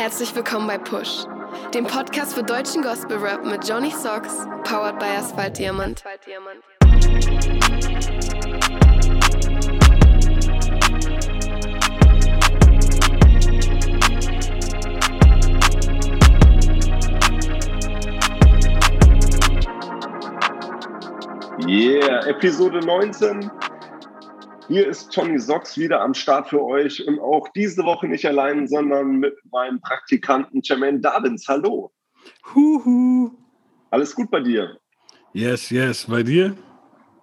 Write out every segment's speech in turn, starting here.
Herzlich willkommen bei Push, dem Podcast für deutschen Gospel Rap mit Johnny Socks, powered by Asphalt Diamant. Yeah, Episode 19. Hier ist Johnny Socks wieder am Start für euch und auch diese Woche nicht allein, sondern mit meinem Praktikanten Jermaine Davins. Hallo. Huhu. Alles gut bei dir? Yes, yes. Bei dir?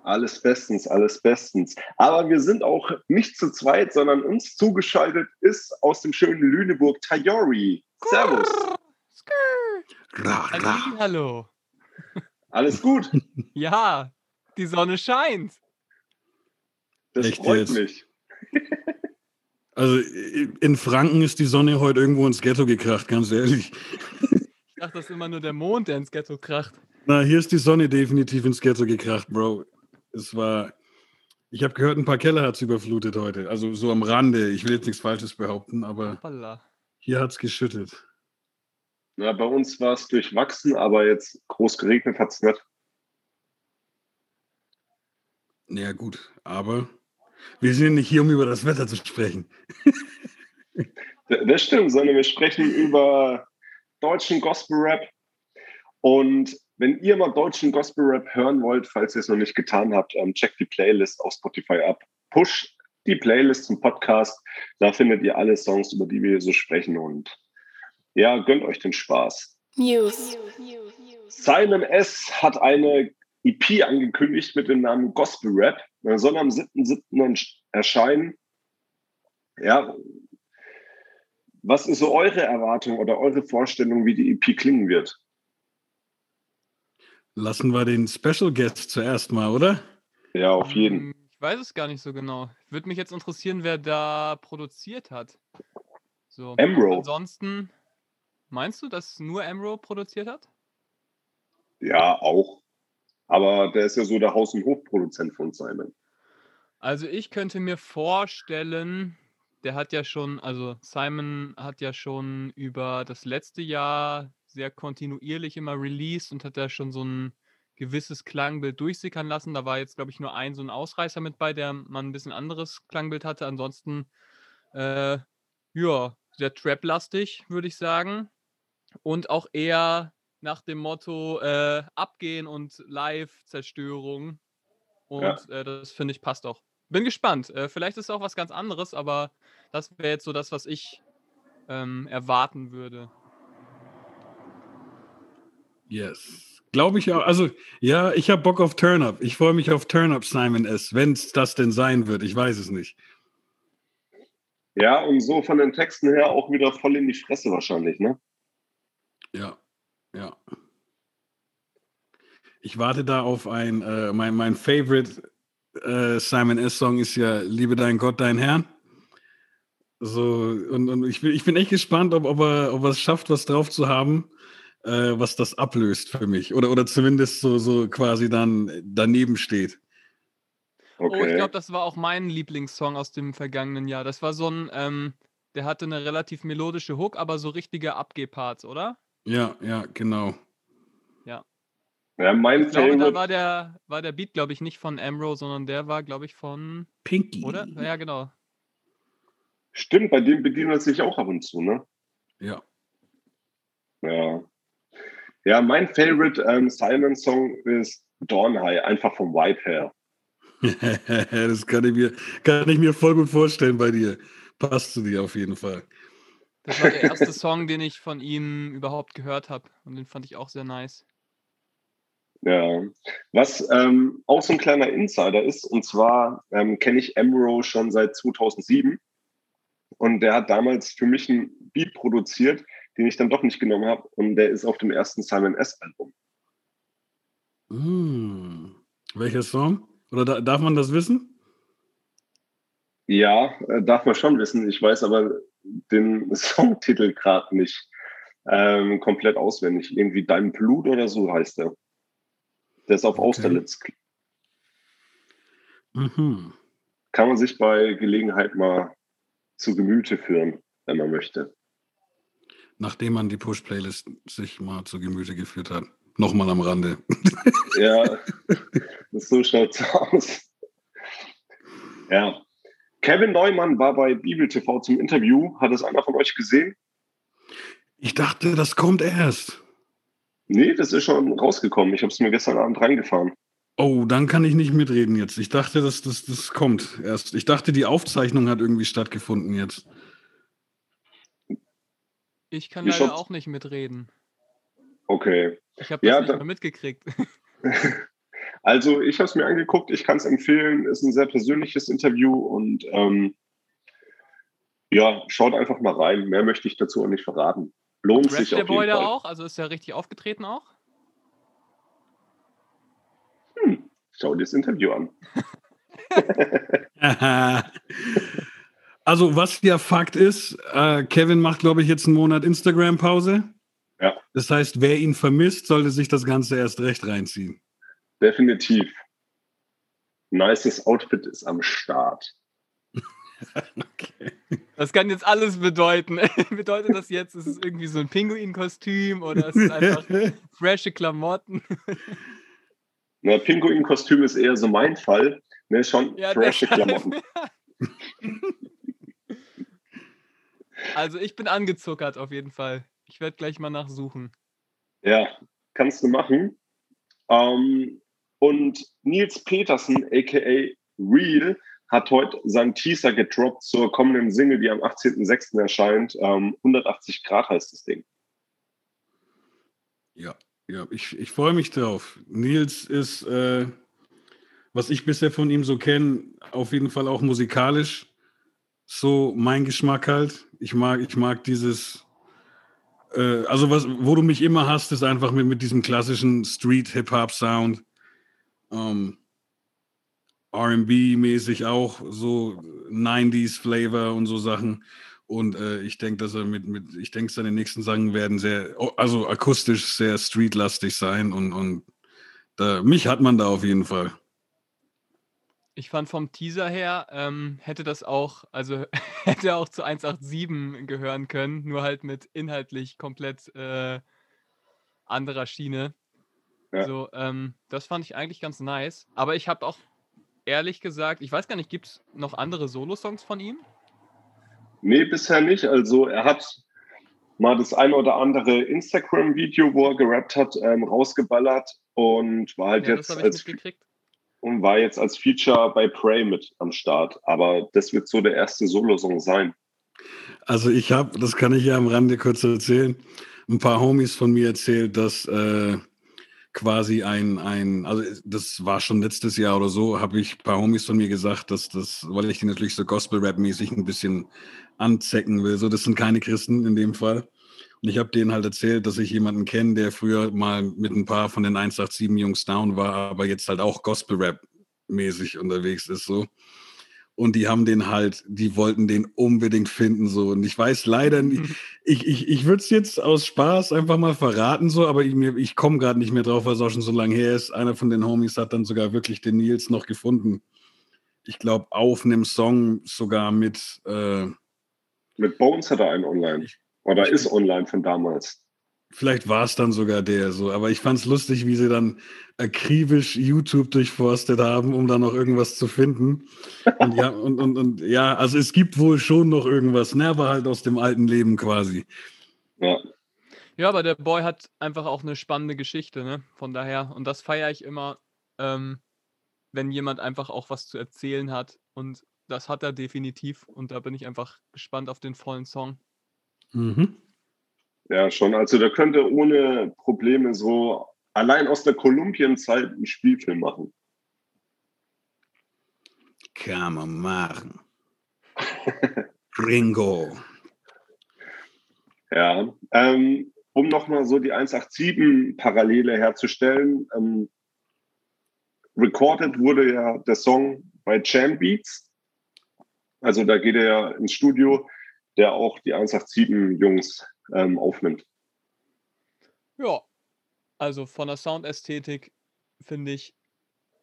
Alles bestens, alles bestens. Aber wir sind auch nicht zu zweit, sondern uns zugeschaltet ist aus dem schönen Lüneburg Tayori. Servus. Ra, ra. Hallo. Alles gut? Ja, die Sonne scheint. Das Echt freut jetzt? mich. Also in Franken ist die Sonne heute irgendwo ins Ghetto gekracht, ganz ehrlich. Ich dachte, das ist immer nur der Mond, der ins Ghetto kracht. Na, hier ist die Sonne definitiv ins Ghetto gekracht, Bro. Es war. Ich habe gehört, ein paar Keller hat es überflutet heute. Also so am Rande. Ich will jetzt nichts Falsches behaupten, aber Hoppala. hier hat es geschüttet. Na, bei uns war es durchwachsen, aber jetzt groß geregnet hat es nicht. Ja, gut. Aber wir sind nicht hier, um über das Wetter zu sprechen. Das stimmt, sondern wir sprechen über deutschen Gospel-Rap. Und wenn ihr mal deutschen Gospel-Rap hören wollt, falls ihr es noch nicht getan habt, ähm, checkt die Playlist auf Spotify ab. Push die Playlist zum Podcast. Da findet ihr alle Songs, über die wir hier so sprechen. Und ja, gönnt euch den Spaß. News. Simon S. hat eine EP angekündigt mit dem Namen Gospel Rap. Er soll am 7.7. erscheinen. Ja, was ist so eure Erwartung oder eure Vorstellung, wie die EP klingen wird? Lassen wir den Special Guest zuerst mal, oder? Ja, auf jeden. Hm, Ich weiß es gar nicht so genau. Würde mich jetzt interessieren, wer da produziert hat. So. Emro. Ansonsten, meinst du, dass nur Emro produziert hat? Ja, auch. Aber der ist ja so der Haus- und Hofproduzent von Simon. Also ich könnte mir vorstellen, der hat ja schon, also Simon hat ja schon über das letzte Jahr sehr kontinuierlich immer released und hat da schon so ein gewisses Klangbild durchsickern lassen. Da war jetzt, glaube ich, nur ein so ein Ausreißer mit bei, der man ein bisschen anderes Klangbild hatte. Ansonsten, äh, ja, sehr trap-lastig, würde ich sagen. Und auch eher nach dem Motto äh, Abgehen und Live-Zerstörung. Und Ja. äh, das finde ich passt auch. Bin gespannt. Äh, vielleicht ist es auch was ganz anderes, aber das wäre jetzt so das, was ich ähm, erwarten würde. Yes. Glaube ich auch. Also, ja, ich habe Bock auf Turn-Up. Ich freue mich auf Turn-Up, Simon S., wenn es das denn sein wird. Ich weiß es nicht. Ja, und so von den Texten her auch wieder voll in die Fresse wahrscheinlich, ne? Ja, ja. Ich warte da auf ein, äh, mein, mein Favorite äh, Simon S-Song ist ja Liebe dein Gott, dein Herrn. So, und, und ich, bin, ich bin echt gespannt, ob, ob, er, ob er es schafft, was drauf zu haben, äh, was das ablöst für mich. Oder, oder zumindest so, so quasi dann daneben steht. Oh, ich Okay. glaube, das war auch mein Lieblingssong aus dem vergangenen Jahr. Das war so ein, ähm, der hatte eine relativ melodische Hook, aber so richtige Abgehparts, oder? Ja, ja, genau. ja, mein Ich glaube, da Favorite, war der, war der Beat, glaube ich, nicht von Amro, sondern der war, glaube ich, von, Pinky. oder? Ja, genau. stimmt, bei dem bedient er sich auch ab und zu, ne? Ja. Ja. Ja, mein Favorite ähm, Simon-Song ist Dawn High, einfach vom Vibe her. das kann ich, mir, kann ich mir voll gut vorstellen bei dir. Passt zu dir auf jeden Fall. Das war der erste Song, den ich von ihm überhaupt gehört habe. Und den fand ich auch sehr nice. Ja, was ähm, auch so ein kleiner Insider ist, und zwar ähm, kenne ich Emro schon seit 2007 und der hat damals für mich einen Beat produziert, den ich dann doch nicht genommen habe und der ist auf dem ersten Simon S. Album. Hm. Welcher Song? Oder da, darf man das wissen? Ja, äh, darf man schon wissen, ich weiß aber den Songtitel gerade nicht ähm, komplett auswendig. Irgendwie Dein Blut oder so heißt der. Der ist auf Okay. Austerlitz. Mhm. Kann man sich bei Gelegenheit mal zu Gemüte führen, wenn man möchte. Nachdem man die Push-Playlist sich mal zu Gemüte geführt hat. Nochmal am Rande. Ja, so schaut's aus. Ja. Kevin Neumann war bei Bibel TV zum Interview. Hat es einer von euch gesehen? Ich dachte, das kommt erst. Nee, das ist schon rausgekommen. Ich habe es mir gestern Abend reingefahren. Oh, dann kann ich nicht mitreden jetzt. Ich dachte, das, das, das kommt erst. Ich dachte, die Aufzeichnung hat irgendwie stattgefunden jetzt. Ich kann Wie leider auch nicht mitreden. Okay. Ich habe das Ja, nicht da- mehr mitgekriegt. Also ich habe es mir angeguckt, ich kann es empfehlen, ist ein sehr persönliches Interview und ähm, ja, schaut einfach mal rein. Mehr möchte ich dazu auch nicht verraten. Lohnt sich der auf Boy jeden Fall. auch? Also ist er richtig aufgetreten auch? Schau dir das Interview an. also, was ja Fakt ist, äh, Kevin macht, glaube ich, jetzt einen Monat Instagram-Pause. Ja. Das heißt, wer ihn vermisst, sollte sich das Ganze erst recht reinziehen. Definitiv. Nices Outfit ist am Start. Okay. Das kann jetzt alles bedeuten. Bedeutet das jetzt, ist es irgendwie so ein Pinguin-Kostüm oder ist es einfach frische Klamotten? Na, Pinguin-Kostüm ist eher so mein Fall. Ne, schon Ja, frische. Klamotten. Also ich bin angezuckert auf jeden Fall. Ich werde gleich mal nachsuchen. Ja, kannst du machen. Ähm, und Nils Petersen, aka Real, hat heute seinen Teaser gedroppt zur kommenden Single, die am 18.06. erscheint. Ähm, 180 Grad heißt das Ding. Ja, ja, ich, ich freue mich drauf. Nils ist, äh, was ich bisher von ihm so kenne, auf jeden Fall auch musikalisch so mein Geschmack halt. Ich mag, ich mag dieses, äh, also was, wo du mich immer hast, ist einfach mit, mit diesem klassischen Street-Hip-Hop-Sound. Ähm, RB-mäßig auch, so 90s-Flavor und so Sachen. Und äh, ich denke, dass er mit, mit ich denke, seine nächsten Sachen werden sehr, also akustisch sehr streetlastig sein und, und da, mich hat man da auf jeden Fall. Ich fand vom Teaser her, ähm, hätte das auch, also hätte auch zu 187 gehören können, nur halt mit inhaltlich komplett äh, anderer Schiene. Ja. So, ähm, das fand ich eigentlich ganz nice. Aber ich habe auch ehrlich gesagt, ich weiß gar nicht, gibt es noch andere Solo-Songs von ihm? Nee, bisher nicht. Also er hat mal das ein oder andere Instagram-Video, wo er gerappt hat, ähm, rausgeballert und war halt Ja, jetzt als und war jetzt als Feature bei Prey mit am Start. Aber das wird so der erste Solo-Song sein. Also ich habe, das kann ich ja am Rande kurz erzählen, ein paar Homies von mir erzählt, dass äh, quasi ein, ein, also das war schon letztes Jahr oder so, habe ich ein paar Homies von mir gesagt, dass das, weil ich die natürlich so Gospel-Rap-mäßig ein bisschen anzecken will. So, das sind keine Christen in dem Fall. Und ich habe denen halt erzählt, dass ich jemanden kenne, der früher mal mit ein paar von den 187 Jungs down war, aber jetzt halt auch Gospel-Rap-mäßig unterwegs ist so. Und die haben den halt, die wollten den unbedingt finden so. Und ich weiß leider nicht, ich, ich, ich würde es jetzt aus Spaß einfach mal verraten so, aber ich, mir- ich komme gerade nicht mehr drauf, weil es auch schon so lange her ist. Einer von den Homies hat dann sogar wirklich den Nils noch gefunden. Ich glaube, auf einem Song sogar mit, äh, Mit Bones hat er einen online. Oder ist online von damals. Vielleicht war es dann sogar der so, aber ich fand es lustig, wie sie dann akribisch YouTube durchforstet haben, um da noch irgendwas zu finden. Und ja, und, und, und ja, also es gibt wohl schon noch irgendwas, ne, aber halt aus dem alten Leben quasi. Ja. Ja, aber der Boy hat einfach auch eine spannende Geschichte, ne? Von daher, und das feiere ich immer, ähm, wenn jemand einfach auch was zu erzählen hat. Und das hat er definitiv. Und da bin ich einfach gespannt auf den vollen Song. Mhm. Ja, schon. Also da könnte ohne Probleme so allein aus der Kolumbienzeit einen Spielfilm machen. Kann man machen. Ringo. Ja. Ähm, um nochmal so die 187-Parallele herzustellen, ähm, recorded wurde ja der Song bei Jam Beats. Also da geht er ja ins Studio, der auch die 187-Jungs ähm, aufnimmt. Ja, also von der Soundästhetik finde ich,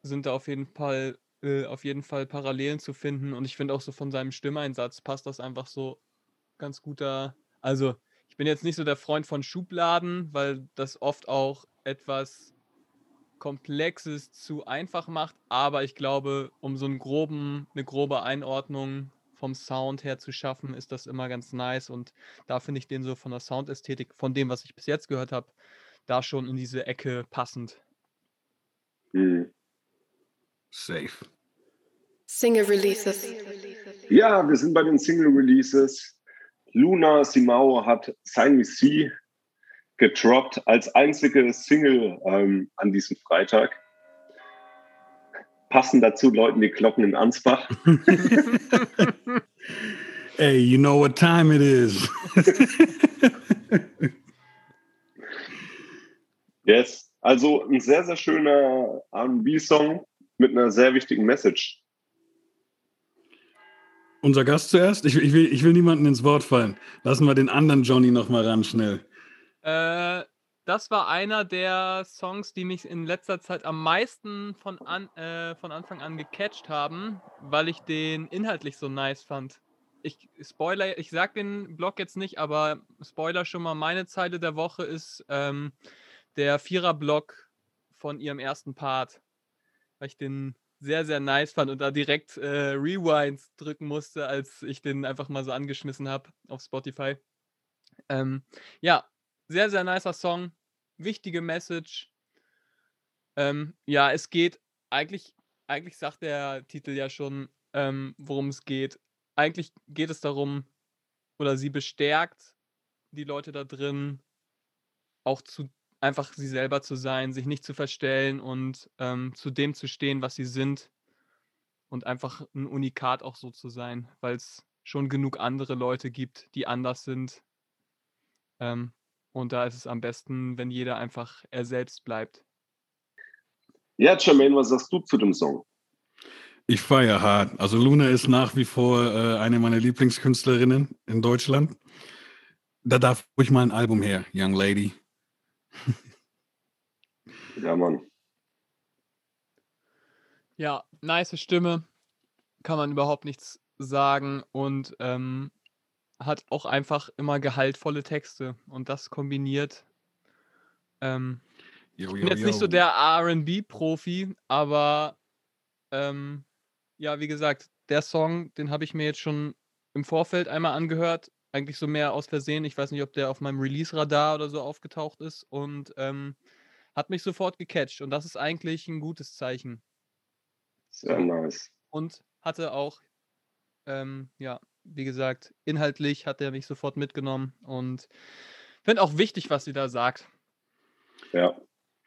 sind da auf jeden Fall äh, auf jeden Fall Parallelen zu finden und ich finde auch so von seinem Stimmeinsatz passt das einfach so ganz guter. Also ich bin jetzt nicht so der Freund von Schubladen, weil das oft auch etwas Komplexes zu einfach macht, aber ich glaube, um so einen groben, eine grobe Einordnung vom Sound her zu schaffen, ist das immer ganz nice und da finde ich den so von der Soundästhetik, von dem, was ich bis jetzt gehört habe, da schon in diese Ecke passend. Mhm. Safe. Single Releases. Ja, wir sind bei den Single Releases. Luna Simao hat Sign Me See gedroppt als einzige Single ähm, an diesem Freitag. Passen dazu läuten die Glocken in Ansbach. hey, you know what time it is. yes, also ein sehr, sehr schöner R&B-Song mit einer sehr wichtigen Message. Unser Gast zuerst? Ich, ich, will, ich will niemanden ins Wort fallen. Lassen wir den anderen Johnny noch mal ran, schnell. Äh, das war einer der Songs, die mich in letzter Zeit am meisten von, an, äh, von Anfang an gecatcht haben, weil ich den inhaltlich so nice fand. Ich Spoiler, ich sag den Blog jetzt nicht, aber Spoiler schon mal, meine Zeile der Woche ist ähm, der Vierer-Block von ihrem ersten Part, weil ich den sehr, sehr nice fand und da direkt äh, Rewind drücken musste, als ich den einfach mal so angeschmissen habe auf Spotify. Ähm, ja, sehr, sehr nicer Song. Wichtige Message. Ähm, ja, es geht eigentlich, eigentlich sagt der Titel ja schon, ähm, worum es geht. Eigentlich geht es darum, oder sie bestärkt die Leute da drin, auch zu einfach sie selber zu sein, sich nicht zu verstellen und ähm, zu dem zu stehen, was sie sind und einfach ein Unikat auch so zu sein, weil es schon genug andere Leute gibt, die anders sind. Ähm, und da ist es am besten, wenn jeder einfach er selbst bleibt. Ja, Jermaine, was sagst du zu dem Song? Ich feiere hart. Also Luna ist nach wie vor äh, eine meiner Lieblingskünstlerinnen in Deutschland. Da darf ruhig mal ein Album her, Young Lady. ja, Mann. Ja, nice Stimme. Kann man überhaupt nichts sagen. Und ähm, hat auch einfach immer gehaltvolle Texte und das kombiniert. Ähm, yo, yo, ich bin jetzt yo. nicht so der RB-Profi, aber ähm, ja, wie gesagt, der Song, den habe ich mir jetzt schon im Vorfeld einmal angehört. Eigentlich so mehr aus Versehen. Ich weiß nicht, ob der auf meinem Release-Radar oder so aufgetaucht ist und ähm, hat mich sofort gecatcht. Und das ist eigentlich ein gutes Zeichen. Sehr nice. Und hatte auch ähm, ja, wie gesagt, inhaltlich hat er mich sofort mitgenommen und finde auch wichtig, was sie da sagt. Ja.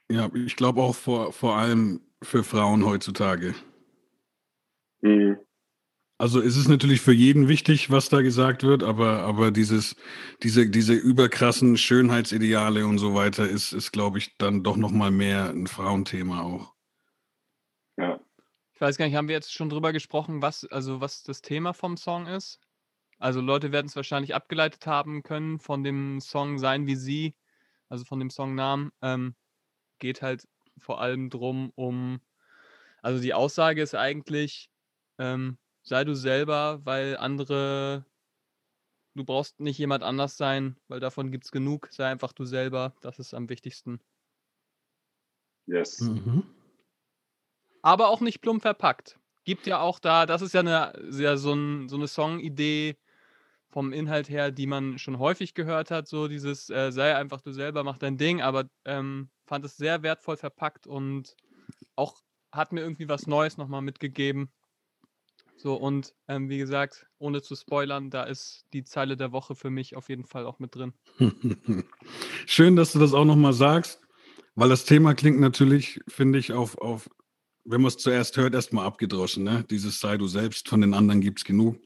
Ja, ich glaube auch vor, vor allem für Frauen heutzutage. Mhm. Also es ist natürlich für jeden wichtig, was da gesagt wird, aber, aber dieses, diese, diese überkrassen Schönheitsideale und so weiter ist, ist glaube ich, dann doch nochmal mehr ein Frauenthema auch. Ja. Ich weiß gar nicht, haben wir jetzt schon drüber gesprochen, was, also was das Thema vom Song ist? Also Leute werden es wahrscheinlich abgeleitet haben können von dem Song Sein wie Sie, also von dem Songnamen. Ähm, geht halt vor allem drum um, also die Aussage ist eigentlich, ähm, sei du selber, weil andere, du brauchst nicht jemand anders sein, weil davon gibt es genug, sei einfach du selber, das ist am wichtigsten. Yes. Mhm. Aber auch nicht plump verpackt. Gibt ja auch da, das ist ja, eine, ja so, ein, so eine Songidee, vom Inhalt her, die man schon häufig gehört hat, so dieses äh, sei einfach du selber, mach dein Ding, aber ähm, fand es sehr wertvoll verpackt und auch hat mir irgendwie was Neues nochmal mitgegeben. So, und ähm, wie gesagt, ohne zu spoilern, da ist die Zeile der Woche für mich auf jeden Fall auch mit drin. Schön, dass du das auch nochmal sagst, weil das Thema klingt natürlich, finde ich, auf, auf wenn man es zuerst hört, erstmal abgedroschen. Ne? Dieses sei du selbst, von den anderen gibt es genug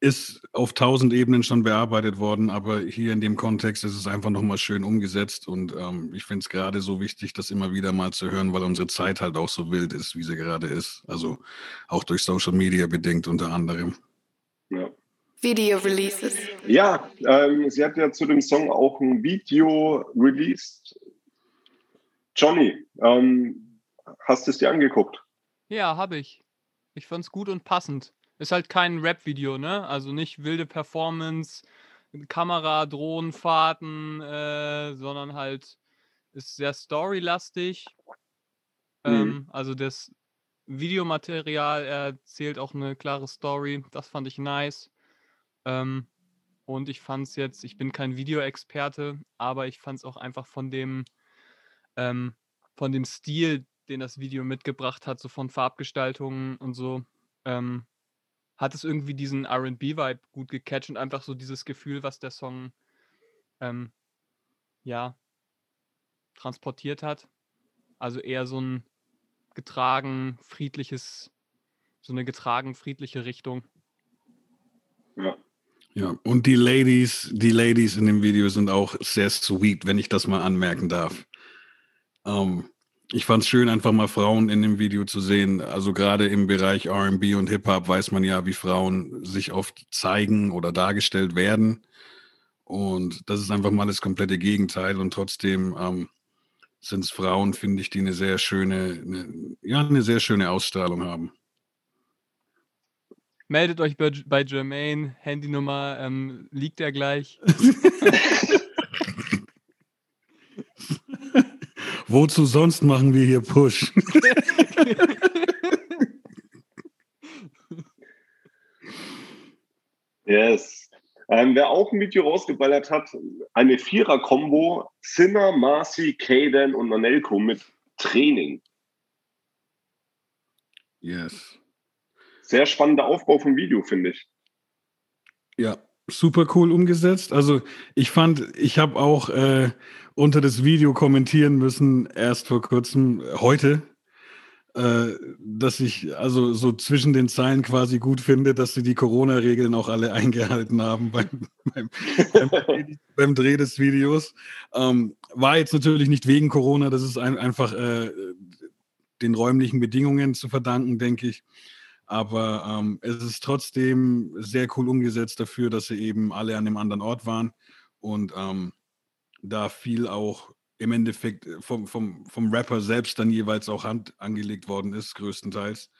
ist auf tausend Ebenen schon bearbeitet worden, aber hier in dem Kontext ist es einfach nochmal schön umgesetzt und ähm, ich finde es gerade so wichtig, das immer wieder mal zu hören, weil unsere Zeit halt auch so wild ist, wie sie gerade ist. Also auch durch Social Media bedingt unter anderem. Ja. Video Releases. Ja, ähm, sie hat ja zu dem Song auch ein Video released. Johnny, ähm, hast du es dir angeguckt? Ja, habe ich. Ich fand es gut und passend. Ist halt kein Rap-Video, ne? Also nicht wilde Performance, Kamera, Drohnenfahrten, äh, sondern halt ist sehr storylastig. Mhm. Ähm, also das Videomaterial erzählt auch eine klare Story. Das fand ich nice. Ähm, und ich fand es jetzt, ich bin kein Videoexperte, aber ich fand es auch einfach von dem, ähm, von dem Stil, den das Video mitgebracht hat, so von Farbgestaltungen und so, ähm, hat es irgendwie diesen RB-Vibe gut gecatcht und einfach so dieses Gefühl, was der Song ähm, ja transportiert hat. Also eher so ein getragen, friedliches, so eine getragen, friedliche Richtung. Ja. Ja, und die Ladies, die Ladies in dem Video sind auch sehr sweet, wenn ich das mal anmerken darf. Ähm, ich fand es schön, einfach mal Frauen in dem Video zu sehen. Also gerade im Bereich RB und Hip-Hop weiß man ja, wie Frauen sich oft zeigen oder dargestellt werden. Und das ist einfach mal das komplette Gegenteil. Und trotzdem ähm, sind es Frauen, finde ich, die eine sehr schöne, eine, ja, eine sehr schöne Ausstrahlung haben. Meldet euch bei, bei Jermaine, Handynummer ähm, liegt ja gleich. Wozu sonst machen wir hier Push? Yes. Ähm, wer auch ein Video rausgeballert hat, eine Vierer-Kombo, Sinner, Marcy, Kaden und Nanelko mit Training. yes. Sehr spannender Aufbau vom Video, finde ich. Ja, super cool umgesetzt. Also ich fand, ich habe auch äh, unter das Video kommentieren müssen, erst vor kurzem, heute, äh, dass ich also so zwischen den Zeilen quasi gut finde, dass sie die Corona-Regeln auch alle eingehalten haben beim, beim, beim, beim Dreh des Videos. Ähm, war jetzt natürlich nicht wegen Corona, das ist ein, einfach äh, den räumlichen Bedingungen zu verdanken, denke ich. Aber ähm, es ist trotzdem sehr cool umgesetzt dafür, dass sie eben alle an einem anderen Ort waren und ähm, da viel auch im Endeffekt vom, vom, vom Rapper selbst dann jeweils auch Hand angelegt worden ist, größtenteils.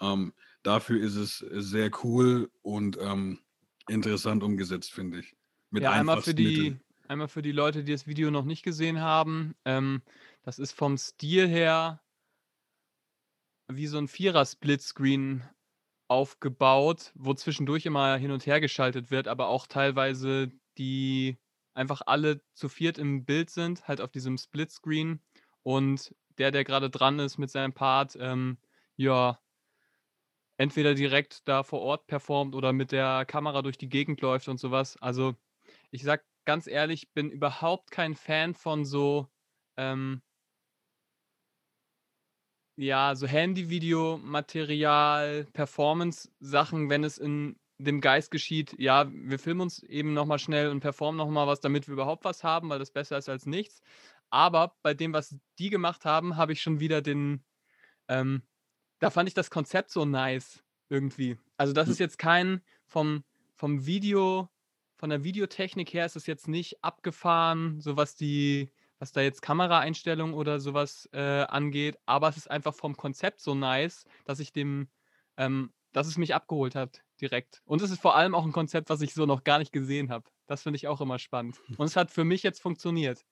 Ähm, dafür ist es sehr cool und ähm, interessant umgesetzt, finde ich. Mit ja, einmal für, die, Mitteln. einmal für die Leute, die das Video noch nicht gesehen haben. Ähm, das ist vom Stil her wie so ein Vierer-Splitscreen aufgebaut, wo zwischendurch immer hin und her geschaltet wird, aber auch teilweise die einfach alle zu viert im Bild sind, halt auf diesem Splitscreen. Und der, der gerade dran ist mit seinem Part, ähm, ja, entweder direkt da vor Ort performt oder mit der Kamera durch die Gegend läuft und sowas. Also, ich sag ganz ehrlich, bin überhaupt kein Fan von so, ähm, ja, so Handyvideo-Material, Performance-Sachen, wenn es in dem Geist geschieht, ja, wir filmen uns eben nochmal schnell und performen nochmal was, damit wir überhaupt was haben, weil das besser ist als nichts. Aber bei dem, was die gemacht haben, habe ich schon wieder den, ähm, da fand ich das Konzept so nice irgendwie. Also das Hm. ist jetzt kein vom, vom Video, von der Videotechnik her ist es jetzt nicht abgefahren, so was die, was da jetzt Kameraeinstellungen oder sowas äh, angeht, aber es ist einfach vom Konzept so nice, dass ich dem, ähm, dass es mich abgeholt hat direkt. Und es ist vor allem auch ein Konzept, was ich so noch gar nicht gesehen habe. Das finde ich auch immer spannend. Und es hat für mich jetzt funktioniert.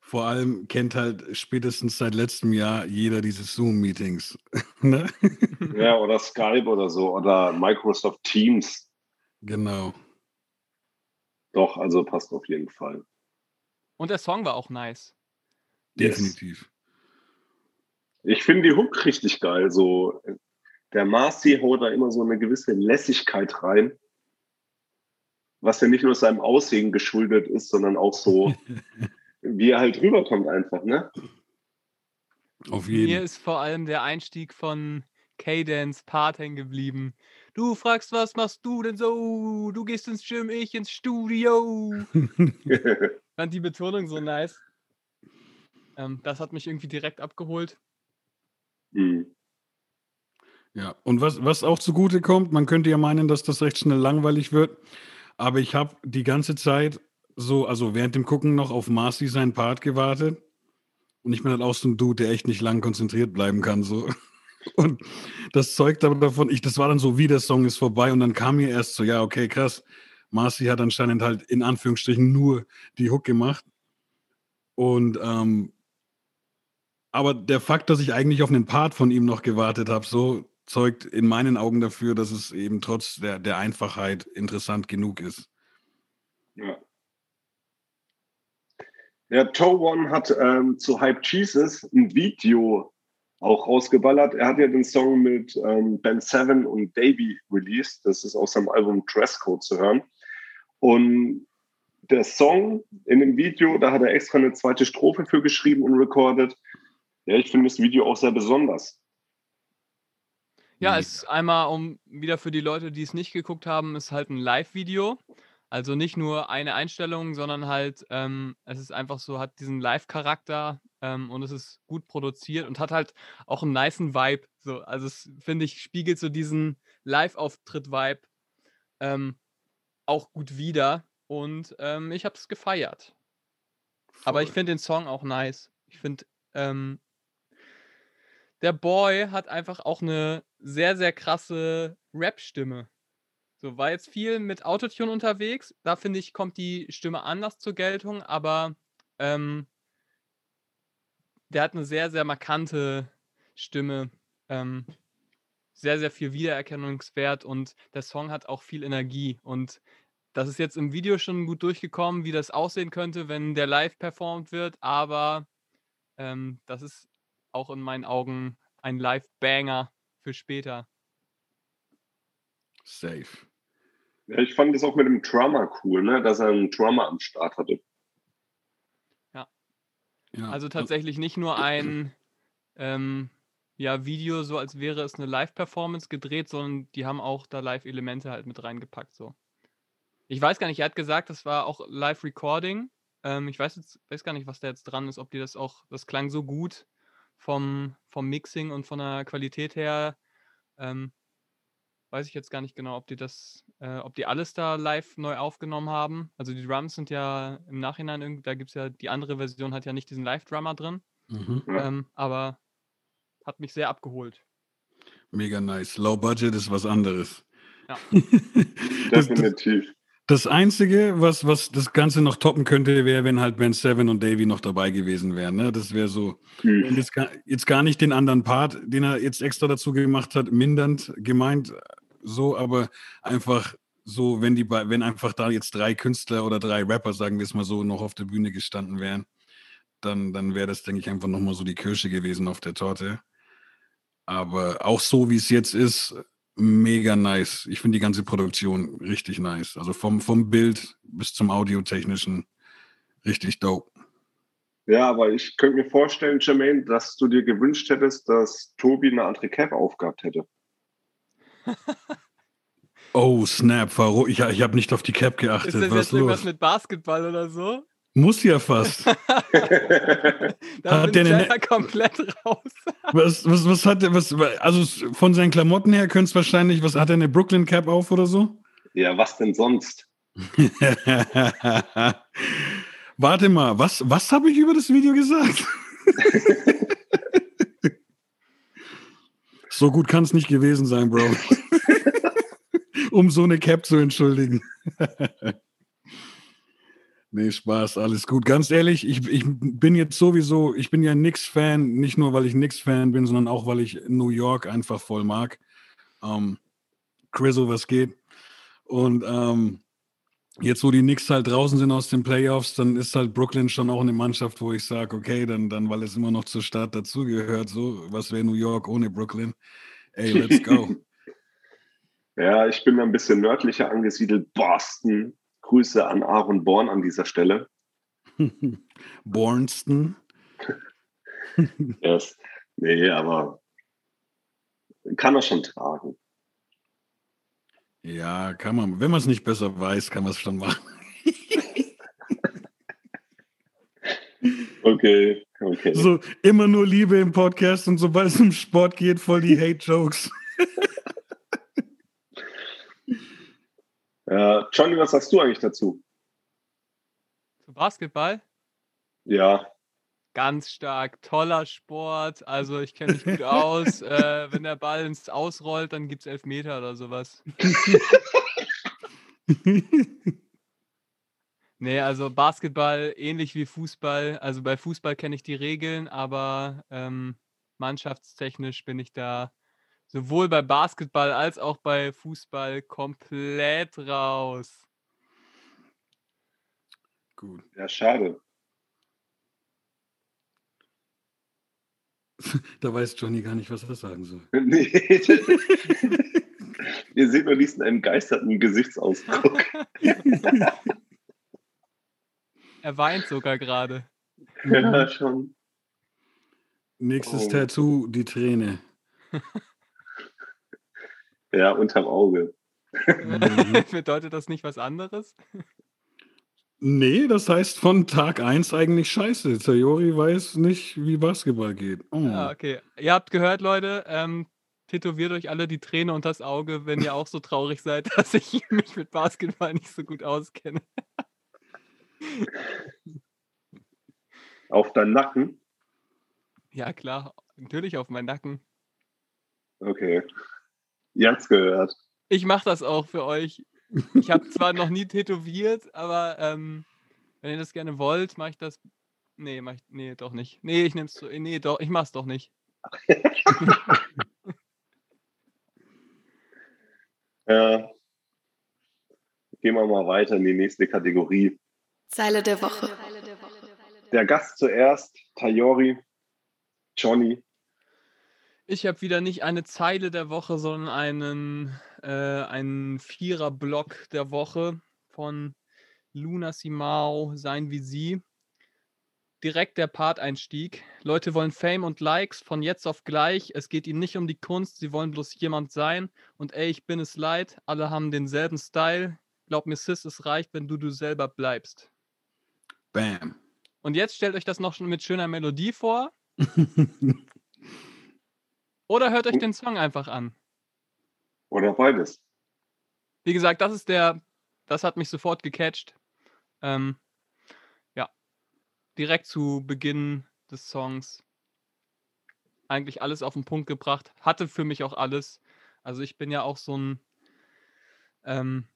Vor allem kennt halt spätestens seit letztem Jahr jeder diese Zoom-Meetings. ne? Ja, oder Skype oder so, oder Microsoft Teams. Genau. Doch, also passt auf jeden Fall. Und der Song war auch nice. Yes. Definitiv. Ich finde die Hook richtig geil. So, der Marcy haut da immer so eine gewisse Lässigkeit rein, was ja nicht nur seinem Aussehen geschuldet ist, sondern auch so, wie er halt rüberkommt einfach, ne? Auf Mir jeden. ist vor allem der Einstieg von Cadence Part hängen geblieben. Du fragst, was machst du denn so? Du gehst ins Gym, ich ins Studio. Fand die Betonung so nice. Ähm, das hat mich irgendwie direkt abgeholt. Hm. Ja, und was, was auch zugute kommt, man könnte ja meinen, dass das recht schnell langweilig wird, aber ich habe die ganze Zeit so, also während dem Gucken noch auf Marcy seinen Part gewartet und ich bin halt auch so ein Dude, der echt nicht lang konzentriert bleiben kann, so. Und das zeugt aber davon, ich, das war dann so, wie der Song ist vorbei und dann kam mir erst so, ja, okay, krass, Marcy hat anscheinend halt in Anführungsstrichen nur die Hook gemacht. Und ähm, aber der Fakt, dass ich eigentlich auf einen Part von ihm noch gewartet habe, so zeugt in meinen Augen dafür, dass es eben trotz der, der Einfachheit interessant genug ist. Ja. Der Toe One hat ähm, zu Hype Jesus ein Video auch rausgeballert. Er hat ja den Song mit ähm, Ben Seven und Davey released. Das ist aus seinem Album Dresscode zu hören. Und der Song in dem Video, da hat er extra eine zweite Strophe für geschrieben und recorded. Ja, ich finde das Video auch sehr besonders. Ja, es ist einmal, um wieder für die Leute, die es nicht geguckt haben, ist halt ein Live-Video. Also nicht nur eine Einstellung, sondern halt, ähm, es ist einfach so, hat diesen Live-Charakter ähm, und es ist gut produziert und hat halt auch einen nicen Vibe. So, also es finde ich, spiegelt so diesen Live-Auftritt-Vibe ähm, auch gut wider. Und ähm, ich habe es gefeiert. Aber ich finde den Song auch nice. Ich finde, ähm, der Boy hat einfach auch eine sehr, sehr krasse Rap-Stimme. So, war jetzt viel mit Autotune unterwegs. Da finde ich, kommt die Stimme anders zur Geltung, aber ähm, der hat eine sehr, sehr markante Stimme. Ähm, sehr, sehr viel Wiedererkennungswert und der Song hat auch viel Energie. Und das ist jetzt im Video schon gut durchgekommen, wie das aussehen könnte, wenn der live performt wird, aber ähm, das ist auch in meinen Augen ein Live-Banger für später. Safe. Ja, ich fand das auch mit dem Drummer cool, ne? dass er einen Drummer am Start hatte. Ja. ja. Also tatsächlich nicht nur ein ähm, ja, Video, so als wäre es eine Live-Performance gedreht, sondern die haben auch da Live-Elemente halt mit reingepackt. So. Ich weiß gar nicht, er hat gesagt, das war auch Live-Recording. Ähm, ich weiß jetzt weiß gar nicht, was da jetzt dran ist, ob die das auch, das klang so gut, vom, vom Mixing und von der Qualität her, ähm, weiß ich jetzt gar nicht genau, ob die das, äh, ob die alles da live neu aufgenommen haben. Also die Drums sind ja im Nachhinein, da gibt es ja, die andere Version hat ja nicht diesen Live-Drummer drin. Mhm. Ähm, aber hat mich sehr abgeholt. Mega nice. Low Budget ist was anderes. Ja. Definitiv. Das Einzige, was, was das Ganze noch toppen könnte, wäre, wenn halt Ben Seven und Davy noch dabei gewesen wären. Ne? Das wäre so, mhm. jetzt, gar, jetzt gar nicht den anderen Part, den er jetzt extra dazu gemacht hat, mindernd gemeint, so, aber einfach so, wenn die wenn einfach da jetzt drei Künstler oder drei Rapper, sagen wir es mal so, noch auf der Bühne gestanden wären, dann, dann wäre das, denke ich, einfach nochmal so die Kirsche gewesen auf der Torte. Aber auch so, wie es jetzt ist, mega nice. Ich finde die ganze Produktion richtig nice. Also vom, vom Bild bis zum Audiotechnischen richtig dope. Ja, aber ich könnte mir vorstellen, Jermaine, dass du dir gewünscht hättest, dass Tobi eine andere Cap aufgehabt hätte. oh, Snap, Ich, ich habe nicht auf die Cap geachtet. Ist das Was jetzt los? irgendwas mit Basketball oder so? Muss ja fast. da hat bin der komplett raus. was, was, was hat der, was, also von seinen Klamotten her könnte es wahrscheinlich, was hat er eine Brooklyn Cap auf oder so? Ja, was denn sonst? Warte mal, was, was habe ich über das Video gesagt? so gut kann es nicht gewesen sein, Bro. um so eine Cap zu entschuldigen. Nee, Spaß, alles gut. Ganz ehrlich, ich, ich bin jetzt sowieso, ich bin ja Knicks-Fan, nicht nur, weil ich Knicks-Fan bin, sondern auch, weil ich New York einfach voll mag. Ähm, Chriso, was geht? Und ähm, jetzt, wo die Knicks halt draußen sind aus den Playoffs, dann ist halt Brooklyn schon auch eine Mannschaft, wo ich sage, okay, dann, dann, weil es immer noch zur Stadt dazugehört, so, was wäre New York ohne Brooklyn? Ey, let's go. ja, ich bin ein bisschen nördlicher angesiedelt, Boston. Grüße an Aaron Born an dieser Stelle. Bornston. yes. Nee, aber kann er schon tragen. Ja, kann man. Wenn man es nicht besser weiß, kann man es schon machen. okay, okay. So, immer nur Liebe im Podcast und sobald es um Sport geht, voll die Hate-Jokes. Äh, Johnny, was sagst du eigentlich dazu? Zu Basketball? Ja. Ganz stark, toller Sport. Also ich kenne mich gut aus. äh, wenn der Ball ins Ausrollt, dann gibt es Elfmeter oder sowas. Nee, also Basketball ähnlich wie Fußball. Also bei Fußball kenne ich die Regeln, aber ähm, mannschaftstechnisch bin ich da sowohl bei Basketball als auch bei Fußball komplett raus. Gut. Ja, schade. Da weiß Johnny gar nicht, was er sagen soll. nee. Ihr seht nur diesen entgeisterten Gesichtsausdruck. er weint sogar gerade. Ja, schon. Nächstes oh. Tattoo, die Träne. Ja, unterm Auge. Bedeutet das nicht was anderes? Nee, das heißt von Tag 1 eigentlich scheiße. Sayori weiß nicht, wie Basketball geht. Oh. Ja, okay. Ihr habt gehört, Leute, ähm, tätowiert euch alle die Träne unter das Auge, wenn ihr auch so traurig seid, dass ich mich mit Basketball nicht so gut auskenne. Auf deinen Nacken? Ja, klar. Natürlich auf meinen Nacken. Okay. Ihr habt's gehört. Ich mache das auch für euch. Ich habe zwar noch nie tätowiert, aber ähm, wenn ihr das gerne wollt, mache ich das. Nee, mach ich, nee, doch nicht. Nee, ich nehme es so. Nee, doch, ich mach's doch nicht. ja. Gehen wir mal weiter in die nächste Kategorie. Zeile der Woche. Der Gast zuerst, Tayori, Johnny. Ich habe wieder nicht eine Zeile der Woche, sondern einen äh, ein Vierer-Block der Woche von Luna Simao, Sein wie sie. Direkt der Part-Einstieg. Leute wollen Fame und Likes von jetzt auf gleich. Es geht ihnen nicht um die Kunst, sie wollen bloß jemand sein. Und ey, ich bin es leid, alle haben denselben Style. Glaub mir, Sis, es reicht, wenn du du selber bleibst. Bam. Und jetzt stellt euch das noch mit schöner Melodie vor. Oder hört euch den Song einfach an. Oder beides. Wie gesagt, das ist der, das hat mich sofort gecatcht. Ähm, ja, direkt zu Beginn des Songs eigentlich alles auf den Punkt gebracht. Hatte für mich auch alles. Also ich bin ja auch so ein, ähm,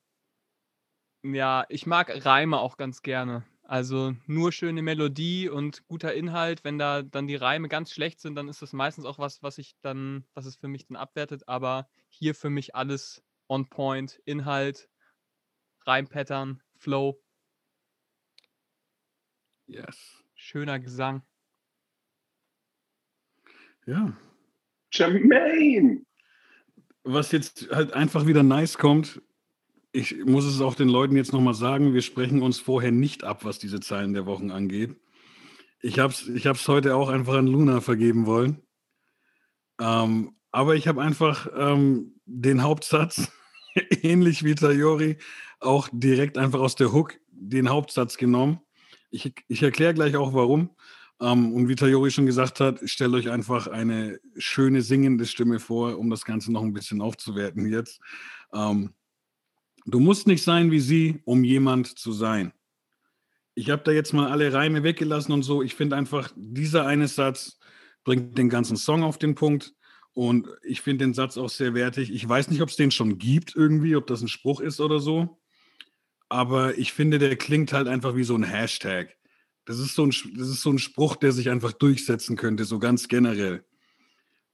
ja, ich mag Reime auch ganz gerne. Also nur schöne Melodie und guter Inhalt. Wenn da dann die Reime ganz schlecht sind, dann ist das meistens auch was, was ich dann, was es für mich dann abwertet. Aber hier für mich alles on point. Inhalt, Reimpattern, Flow. Yes. Schöner Gesang. Ja. Jermaine! Was jetzt halt einfach wieder nice kommt, ich muss es auch den Leuten jetzt nochmal sagen, wir sprechen uns vorher nicht ab, was diese Zahlen der Wochen angeht. Ich habe es ich hab's heute auch einfach an Luna vergeben wollen. Ähm, aber ich habe einfach ähm, den Hauptsatz, ähnlich wie Tayori, auch direkt einfach aus der Hook den Hauptsatz genommen. Ich, ich erkläre gleich auch warum. Ähm, und wie Tayori schon gesagt hat, stellt euch einfach eine schöne singende Stimme vor, um das Ganze noch ein bisschen aufzuwerten jetzt. Ähm, Du musst nicht sein wie sie, um jemand zu sein. Ich habe da jetzt mal alle Reime weggelassen und so. Ich finde einfach, dieser eine Satz bringt den ganzen Song auf den Punkt. Und ich finde den Satz auch sehr wertig. Ich weiß nicht, ob es den schon gibt irgendwie, ob das ein Spruch ist oder so. Aber ich finde, der klingt halt einfach wie so ein Hashtag. Das ist so ein, das ist so ein Spruch, der sich einfach durchsetzen könnte, so ganz generell.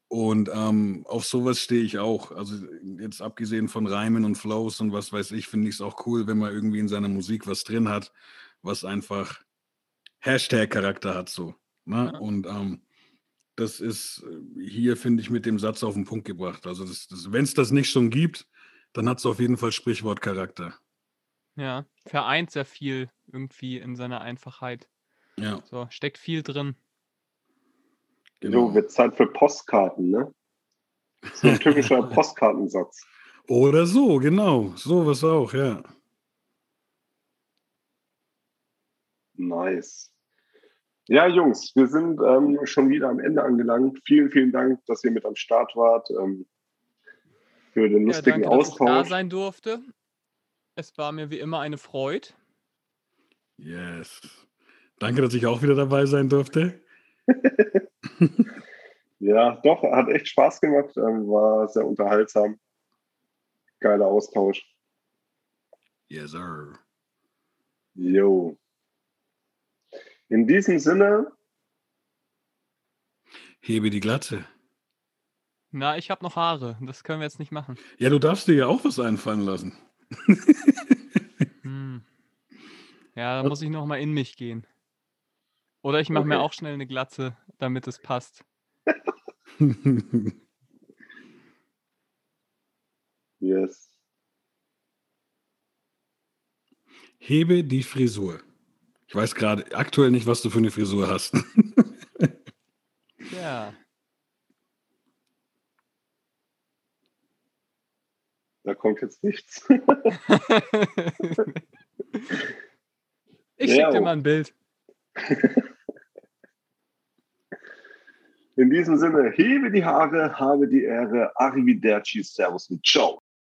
Und ähm, auf sowas stehe ich auch. Also jetzt abgesehen von Reimen und Flows und was weiß ich, finde ich es auch cool, wenn man irgendwie in seiner Musik was drin hat, was einfach Hashtag-Charakter hat so. Ne? Ja. Und ähm, das ist äh, hier, finde ich, mit dem Satz auf den Punkt gebracht. Also wenn es das nicht schon gibt, dann hat es auf jeden Fall Sprichwortcharakter. Ja, vereint sehr viel irgendwie in seiner Einfachheit. Ja. So, steckt viel drin. Genau. Jo, wird Zeit für Postkarten, ne? So ein typischer Postkartensatz. Oder so, genau. So was auch, ja. Nice. Ja, Jungs, wir sind ähm, schon wieder am Ende angelangt. Vielen, vielen Dank, dass ihr mit am Start wart. Ähm, für den lustigen ja, danke, Austausch. Dass ich da sein durfte. Es war mir wie immer eine Freude. Yes. Danke, dass ich auch wieder dabei sein durfte. Ja, doch, hat echt Spaß gemacht, ähm, war sehr unterhaltsam. Geiler Austausch. Yes, sir. Jo. In diesem Sinne, Hebe die Glatze. Na, ich habe noch Haare. Das können wir jetzt nicht machen. Ja, du darfst dir ja auch was einfallen lassen. Hm. Ja, da muss ich noch mal in mich gehen. Oder ich mache mir Okay. auch schnell eine Glatze, damit es passt. yes. Hebe die Frisur. Ich weiß gerade aktuell nicht, was du für eine Frisur hast. Ja. Da kommt jetzt nichts. ich schicke dir mal ein Bild. In diesem Sinne, hebe die Haare, habe die Ehre, Arrivederci, Servus und Ciao.